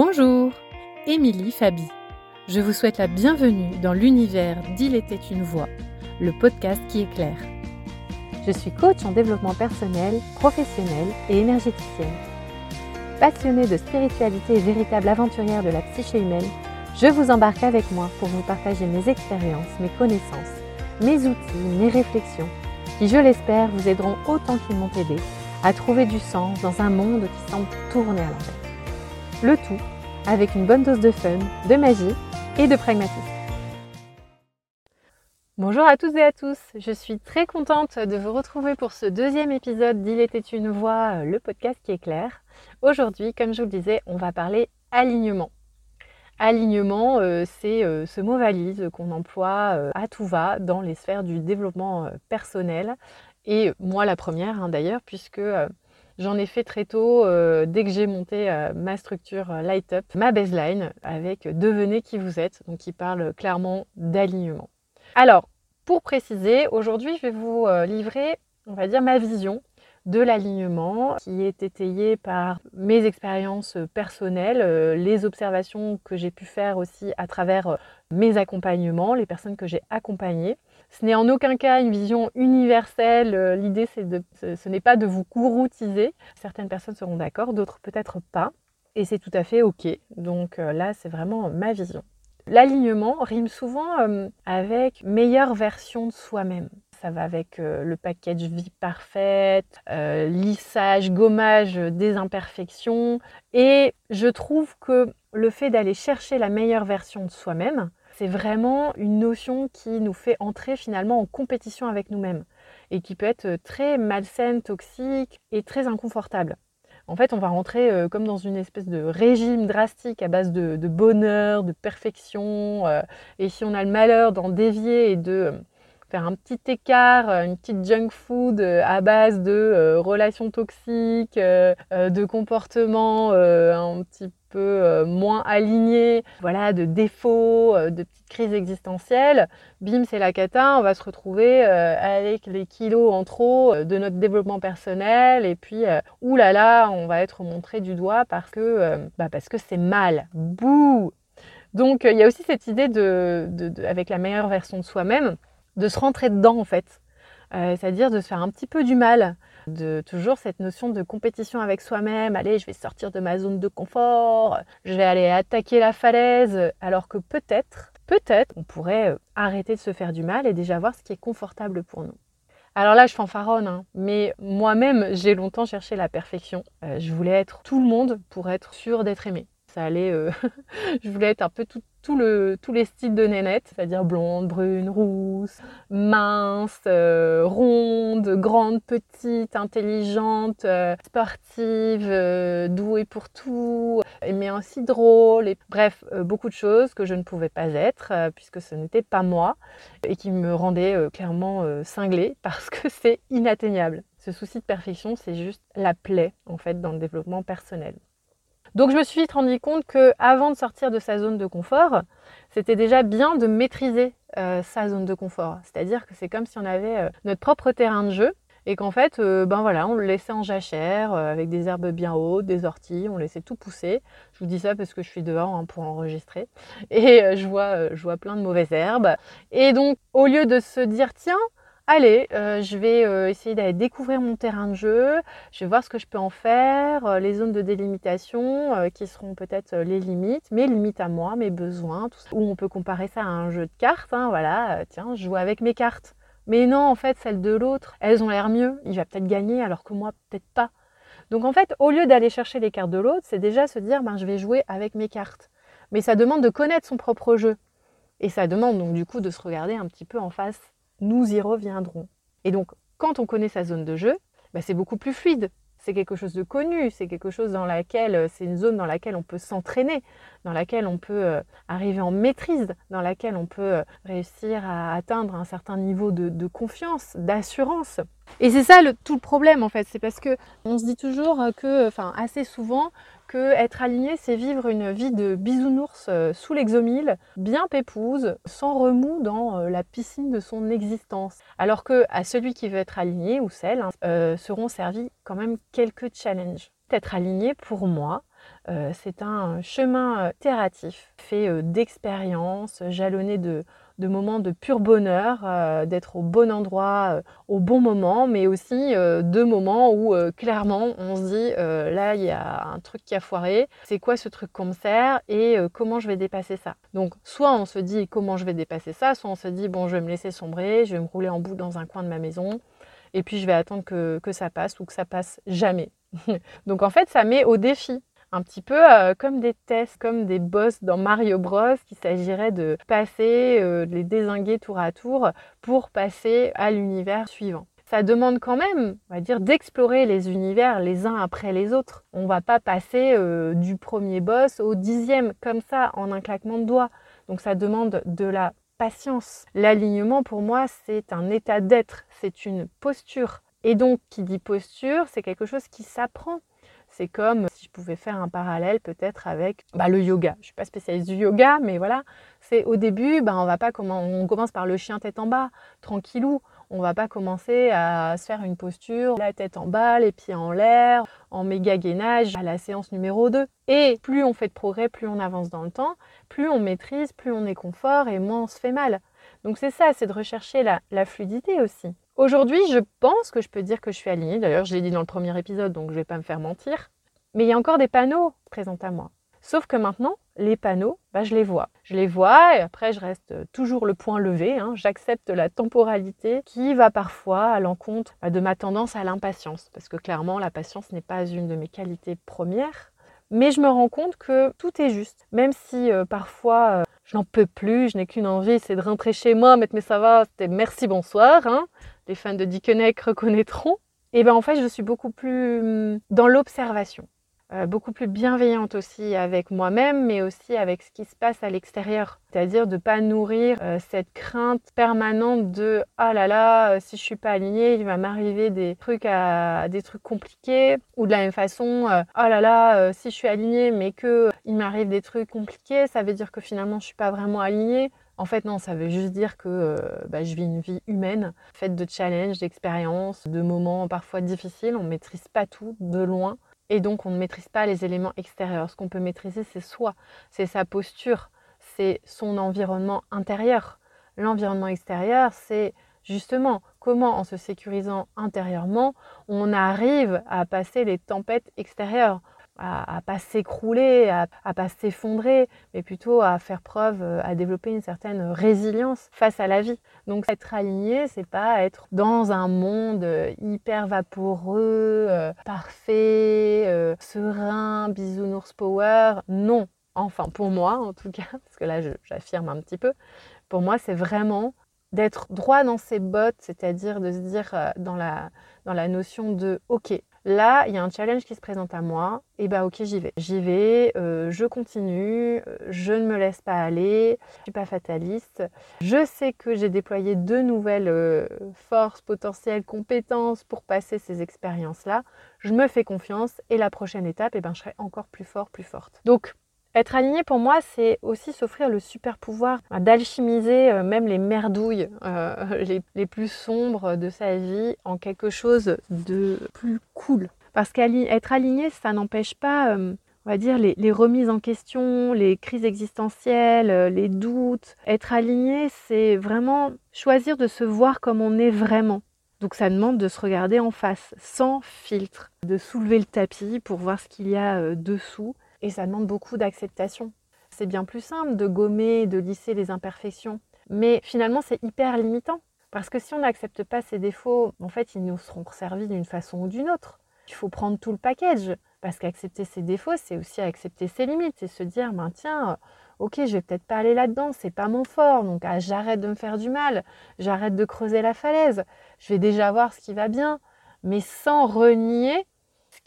Bonjour, Émilie Fabi. Je vous souhaite la bienvenue dans l'univers d'Il était une voix, le podcast qui éclaire. Je suis coach en développement personnel, professionnel et énergéticienne. Passionnée de spiritualité et véritable aventurière de la psyché humaine, je vous embarque avec moi pour vous partager mes expériences, mes connaissances, mes outils, mes réflexions, qui, je l'espère, vous aideront autant qu'ils m'ont aidé à trouver du sens dans un monde qui semble tourner à l'envers. Le tout avec une bonne dose de fun, de magie et de pragmatisme. Bonjour à toutes et à tous, je suis très contente de vous retrouver pour ce deuxième épisode d'Il était une voix, le podcast qui est clair. Aujourd'hui, comme je vous le disais, on va parler alignement. Alignement, euh, c'est euh, ce mot valise qu'on emploie euh, à tout va dans les sphères du développement personnel. Et moi la première hein, d'ailleurs, puisque J'en ai fait très tôt, euh, dès que j'ai monté euh, ma structure euh, Light Up, ma baseline avec Devenez qui vous êtes, donc qui parle clairement d'alignement. Alors, pour préciser, aujourd'hui, je vais vous livrer, on va dire, ma vision de l'alignement qui est étayée par mes expériences personnelles, les observations que j'ai pu faire aussi à travers mes accompagnements, les personnes que j'ai accompagnées. Ce n'est en aucun cas une vision universelle. Euh, l'idée, c'est de, ce, n'est pas de vous gouroutiser. Certaines personnes seront d'accord, d'autres peut-être pas. Et c'est tout à fait OK. Donc euh, là, c'est vraiment ma vision. L'alignement rime souvent euh, avec meilleure version de soi-même. Ça va avec le package vie parfaite, lissage, gommage des imperfections. Et je trouve que le fait d'aller chercher la meilleure version de soi-même, c'est vraiment une notion qui nous fait entrer finalement en compétition avec nous-mêmes et qui peut être très malsaine, toxique et très inconfortable. En fait, on va rentrer euh, comme dans une espèce de régime drastique à base de, bonheur, de perfection. Euh, et si on a le malheur d'en dévier et de euh, faire un petit écart, une petite junk food à base de relations toxiques, de comportements un petit peu euh, moins aligné, voilà, de défauts, euh, de petites crises existentielles, bim, c'est la cata, on va se retrouver euh, avec les kilos en trop de notre développement personnel et puis, oulala, on va être montré du doigt parce que bah parce que c'est mal. Bouh Donc, il y a aussi cette idée de, avec la meilleure version de soi-même, de se rentrer dedans en fait. c'est-à-dire de se faire un petit peu du mal, de toujours cette notion de compétition avec soi-même. Allez, je vais sortir de ma zone de confort, je vais aller attaquer la falaise, alors que peut-être, peut-être, on pourrait euh, arrêter de se faire du mal et déjà voir ce qui est confortable pour nous. Alors là, je fanfaronne, hein, mais moi-même, j'ai longtemps cherché la perfection. Euh, je voulais être tout le monde pour être sûre d'être aimée. Ça allait, euh, je voulais être un peu tous les styles de nénette, c'est-à-dire blonde, brune, rousse, mince, euh, ronde, grande, petite, intelligente, euh, sportive, euh, douée pour tout, mais aussi drôle. Et, bref, beaucoup de choses que je ne pouvais pas être puisque ce n'était pas moi et qui me rendaient clairement cinglée parce que c'est inatteignable. Ce souci de perfection, c'est juste la plaie en fait dans le développement personnel. Donc je me suis vite rendu compte que avant de sortir de sa zone de confort, c'était déjà bien de maîtriser euh, sa zone de confort. C'est-à-dire que c'est comme si on avait euh, notre propre terrain de jeu et qu'en fait, euh, ben voilà, on le laissait en jachère avec des herbes bien hautes, des orties, on laissait tout pousser. Je vous dis ça parce que je suis dehors hein, pour enregistrer et je vois, je vois plein de mauvaises herbes. Et donc, au lieu de se dire tiens, allez, euh, je vais euh, essayer d'aller découvrir mon terrain de jeu, je vais voir ce que je peux en faire, euh, les zones de délimitation qui seront peut-être les limites, mes limites à moi, mes besoins, tout ça. Ou on peut comparer ça à un jeu de cartes, hein, voilà, tiens, je joue avec mes cartes. Mais non, en fait, celles de l'autre, elles ont l'air mieux, il va peut-être gagner alors que moi, peut-être pas. Donc en fait, au lieu d'aller chercher les cartes de l'autre, c'est déjà se dire, ben, je vais jouer avec mes cartes. Mais ça demande de connaître son propre jeu. Et ça demande donc du coup de se regarder un petit peu en face nous y reviendrons. Et donc, quand on connaît sa zone de jeu, bah, c'est beaucoup plus fluide. C'est quelque chose de connu, c'est quelque chose dans laquelle, euh, c'est une zone dans laquelle on peut s'entraîner, dans laquelle on peut euh, arriver en maîtrise, dans laquelle on peut euh, réussir à atteindre un certain niveau de, confiance, d'assurance. Et c'est ça le, tout le problème en fait, c'est parce que on se dit toujours que, enfin assez souvent, que être aligné, c'est vivre une vie de bisounours euh, sous l'exomile, bien pépouse, sans remous dans euh, la piscine de son existence. Alors que à celui qui veut être aligné ou celle hein, euh, seront servis quand même quelques challenges. Être aligné pour moi, c'est un chemin itératif, fait d'expériences, jalonné de, de moments de pur bonheur, euh, d'être au bon endroit, euh, au bon moment, mais aussi euh, de moments où clairement on se dit là il y a un truc qui a foiré, c'est quoi ce truc qu'on me sert et comment je vais dépasser ça? Donc soit on se dit comment je vais dépasser ça, soit on se dit bon je vais me laisser sombrer, je vais me rouler en bout dans un coin de ma maison et puis je vais attendre que, que ça passe ou que ça passe jamais. Donc en fait ça met au défi un petit peu euh, comme des tests, comme des boss dans Mario Bros, qu'il s'agirait de passer, euh, de les désinguer tour à tour pour passer à l'univers suivant. Ça demande quand même, on va dire, d'explorer les univers les uns après les autres. On va pas passer euh, du premier boss au dixième comme ça en un claquement de doigts. Donc ça demande de la patience. L'alignement pour moi c'est un état d'être, c'est une posture. Et donc qui dit posture, c'est quelque chose qui s'apprend. C'est comme si je pouvais faire un parallèle peut-être avec bah, le yoga. Je ne suis pas spécialiste du yoga, mais voilà. C'est au début, bah, on va pas comment on commence par le chien tête en bas, tranquillou. On va pas commencer à se faire une posture, la tête en bas, les pieds en l'air, en méga gainage à la séance numéro 2. Et plus on fait de progrès, plus on avance dans le temps, plus on maîtrise, plus on est confort et moins on se fait mal. Donc c'est ça, c'est de rechercher la fluidité aussi. Aujourd'hui, je pense que je peux dire que je suis alignée. D'ailleurs, je l'ai dit dans le premier épisode, donc je ne vais pas me faire mentir. Mais il y a encore des panneaux présents à moi. Sauf que maintenant, les panneaux, bah, je les vois. Je les vois et après, je reste toujours le point levé. Hein. J'accepte la temporalité qui va parfois à l'encontre bah, de ma tendance à l'impatience. Parce que clairement, la patience n'est pas une de mes qualités premières. Mais je me rends compte que tout est juste. Même si euh, parfois, euh, je n'en peux plus, je n'ai qu'une envie, c'est de rentrer chez moi, mettre mes va, c'était merci, bonsoir. Hein les fans de Dickeneck reconnaîtront, et ben en fait je suis beaucoup plus hum, dans l'observation, euh, beaucoup plus bienveillante aussi avec moi-même, mais aussi avec ce qui se passe à l'extérieur. C'est-à-dire de ne pas nourrir euh, cette crainte permanente de ah là là, euh, si je suis pas alignée, il va m'arriver des trucs à des trucs compliqués, ou de la même façon, oh là là, si je suis alignée mais que il m'arrive des trucs compliqués, ça veut dire que finalement je suis pas vraiment alignée. En fait, non, ça veut juste dire que bah, je vis une vie humaine, faite de challenges, d'expériences, de moments parfois difficiles. On ne maîtrise pas tout de loin. Et donc, on ne maîtrise pas les éléments extérieurs. Ce qu'on peut maîtriser, c'est soi, c'est sa posture, c'est son environnement intérieur. L'environnement extérieur, c'est justement comment, en se sécurisant intérieurement, on arrive à passer les tempêtes extérieures à, à pas s'écrouler, à, à pas s'effondrer, mais plutôt à faire preuve, euh, à développer une certaine résilience face à la vie. Donc être aligné, c'est pas être dans un monde euh, hyper vaporeux, euh, parfait, serein, bisounours power. Non. Enfin, pour moi, en tout cas, parce que là, j'affirme un petit peu, pour moi, c'est vraiment d'être droit dans ses bottes, c'est-à-dire de se dire dans la, dans la notion de OK, Là, il y a un challenge qui se présente à moi, et bah ok, j'y vais. J'y vais, euh, je continue, euh, je ne me laisse pas aller, je suis pas fataliste. Je sais que j'ai déployé de nouvelles euh, forces, potentielles, compétences pour passer ces expériences-là. Je me fais confiance et la prochaine étape, et ben, je serai encore plus fort, plus forte. Donc, être aligné pour moi, c'est aussi s'offrir le super pouvoir d'alchimiser euh, même les merdouilles euh, les, plus sombres de sa vie en quelque chose de plus cool. Parce qu'être aligné, ça n'empêche pas, euh, on va dire, les, les, remises en question, les crises existentielles, les doutes. Être aligné, c'est vraiment choisir de se voir comme on est vraiment. Donc ça demande de se regarder en face, sans filtre, de soulever le tapis pour voir ce qu'il y a dessous et ça demande beaucoup d'acceptation. C'est bien plus simple de gommer, de lisser les imperfections. Mais finalement, c'est hyper limitant. Parce que si on n'accepte pas ses défauts, en fait, ils nous seront servis d'une façon ou d'une autre. Il faut prendre tout le package. Parce qu'accepter ses défauts, c'est aussi accepter ses limites. C'est se dire, ben tiens, ok, je vais peut-être pas aller là-dedans, c'est pas mon fort. Donc ah, j'arrête de me faire du mal, j'arrête de creuser la falaise. Je vais déjà voir ce qui va bien. Mais sans renier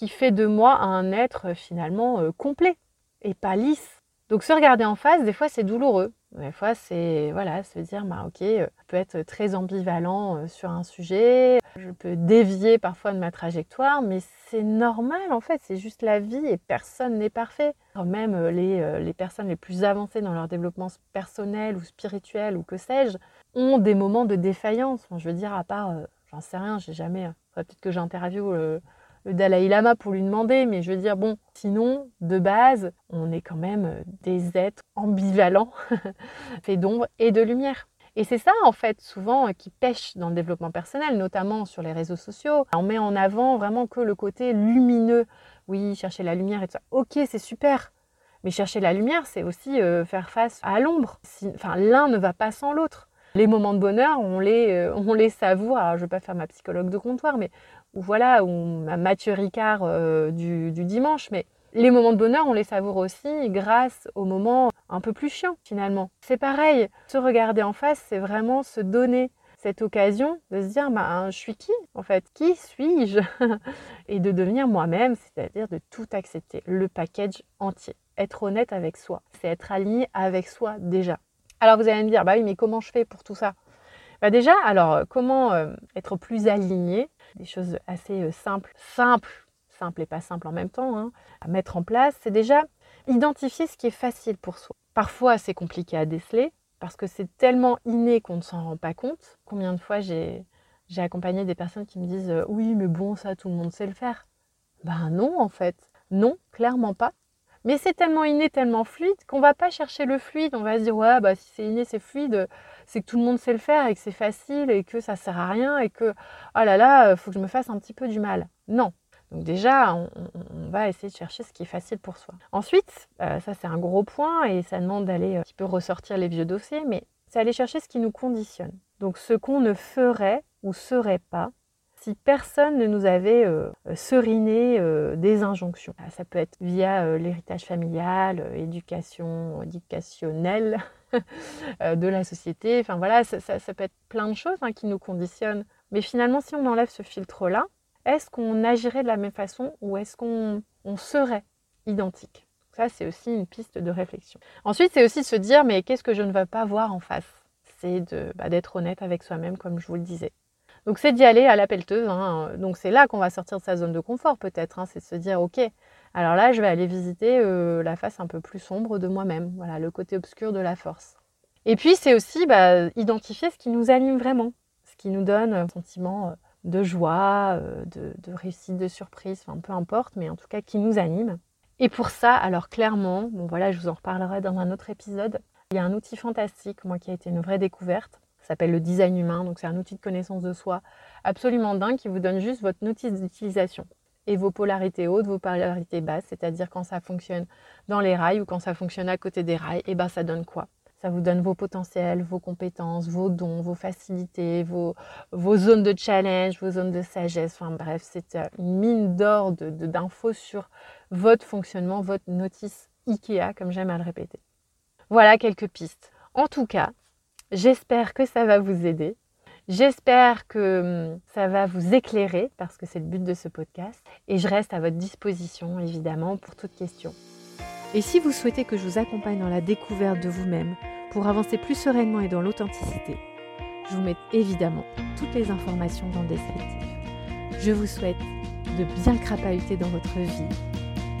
qui fait de moi un être finalement euh, complet et pas lisse. Donc se regarder en face, des fois c'est douloureux. Des fois c'est voilà, se dire bah ok, euh, je peux être très ambivalent euh, sur un sujet, je peux dévier parfois de ma trajectoire, mais c'est normal en fait, c'est juste la vie et personne n'est parfait. Même les, les personnes les plus avancées dans leur développement personnel ou spirituel ou que sais-je, ont des moments de défaillance. je veux dire, à part, j'en sais rien, j'ai jamais, peut-être que j'ai interviewé le Dalai Lama pour lui demander, mais je veux dire, bon, sinon, de base, on est quand même euh, des êtres ambivalents, fait d'ombre et de lumière. Et c'est ça, en fait, souvent, euh, qui pêche dans le développement personnel, notamment sur les réseaux sociaux. On met en avant vraiment que le côté lumineux. Oui, chercher la lumière et tout ça. Ok, c'est super. Mais chercher la lumière, c'est aussi euh, faire face à l'ombre. enfin, l'un ne va pas sans l'autre. Les moments de bonheur, on les, on les savoure. Alors, je ne vais pas faire ma psychologue de comptoir, mais ou voilà, ou ma Mathieu Ricard euh, du, dimanche, mais les moments de bonheur, on les savoure aussi grâce aux moments un peu plus chiants finalement. C'est pareil, se regarder en face, c'est vraiment se donner cette occasion de se dire bah, je suis qui en fait? Qui suis-je? Et de devenir moi-même, c'est-à-dire de tout accepter, le package entier. Être honnête avec soi, c'est être aligné avec soi déjà. Alors vous allez me dire, bah oui, mais comment je fais pour tout ça? Bah Déjà, alors comment euh, être plus aligné? Des choses assez euh, simples, simples, simples et pas simples en même temps, hein, à mettre en place, c'est déjà identifier ce qui est facile pour soi. Parfois, c'est compliqué à déceler parce que c'est tellement inné qu'on ne s'en rend pas compte. Combien de fois j'ai accompagné des personnes qui me disent euh, oui, mais bon, ça, tout le monde sait le faire. Ben non, en fait. Non, clairement pas. Mais c'est tellement inné, tellement fluide qu'on va pas chercher le fluide. On va se dire ouais, bah si c'est inné, c'est fluide, c'est que tout le monde sait le faire et que c'est facile et que ça sert à rien et que oh là là, faut que je me fasse un petit peu du mal. Non. Donc déjà, on, va essayer de chercher ce qui est facile pour soi. Ensuite, euh, ça c'est un gros point et ça demande d'aller un petit peu ressortir les vieux dossiers, mais c'est aller chercher ce qui nous conditionne. Donc ce qu'on ne ferait ou serait pas si personne ne nous avait euh, seriné euh, des injonctions. Ah, ça peut être via euh, l'héritage familial, éducation, éducationnelle de la société. Enfin voilà, ça, peut être plein de choses hein, qui nous conditionnent. Mais finalement, si on enlève ce filtre-là, est-ce qu'on agirait de la même façon ou est-ce qu'on serait identique? Ça, c'est aussi une piste de réflexion. Ensuite, c'est aussi de se dire, mais qu'est-ce que je ne veux pas voir en face? C'est bah, d'être honnête avec soi-même, comme je vous le disais. Donc c'est d'y aller à la pelleteuse. Hein. Donc c'est là qu'on va sortir de sa zone de confort peut-être. Hein. C'est de se dire ok, alors là je vais aller visiter euh, la face un peu plus sombre de moi-même. Voilà, le côté obscur de la force. Et puis c'est aussi bah, identifier ce qui nous anime vraiment, ce qui nous donne un sentiment euh, de joie, euh, de, réussite, de surprise, enfin peu importe, mais en tout cas qui nous anime. Et pour ça, alors clairement, bon voilà, je vous en reparlerai dans un autre épisode. Il y a un outil fantastique, moi qui a été une vraie découverte, s'appelle le design humain. Donc c'est un outil de connaissance de soi absolument dingue qui vous donne juste votre notice d'utilisation et vos polarités hautes, vos polarités basses, c'est-à-dire quand ça fonctionne dans les rails ou quand ça fonctionne à côté des rails, et ben ça donne quoi? Ça vous donne vos potentiels, vos compétences, vos dons, vos facilités, vos, vos zones de challenge, vos zones de sagesse. Enfin bref, c'est euh, une mine d'or d'infos sur votre fonctionnement, votre notice IKEA, comme j'aime à le répéter. Voilà quelques pistes. En tout cas, J'espère que ça va vous aider. J'espère que hum, ça va vous éclairer parce que c'est le but de ce podcast. Et je reste à votre disposition évidemment pour toute question. Et si vous souhaitez que je vous accompagne dans la découverte de vous-même pour avancer plus sereinement et dans l'authenticité, je vous mets évidemment toutes les informations dans le descriptif. Je vous souhaite de bien crapahuter dans votre vie,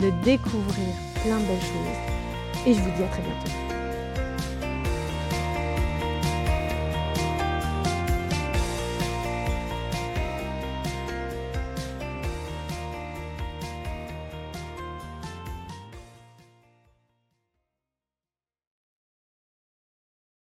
de découvrir plein de belles choses et je vous dis à très bientôt.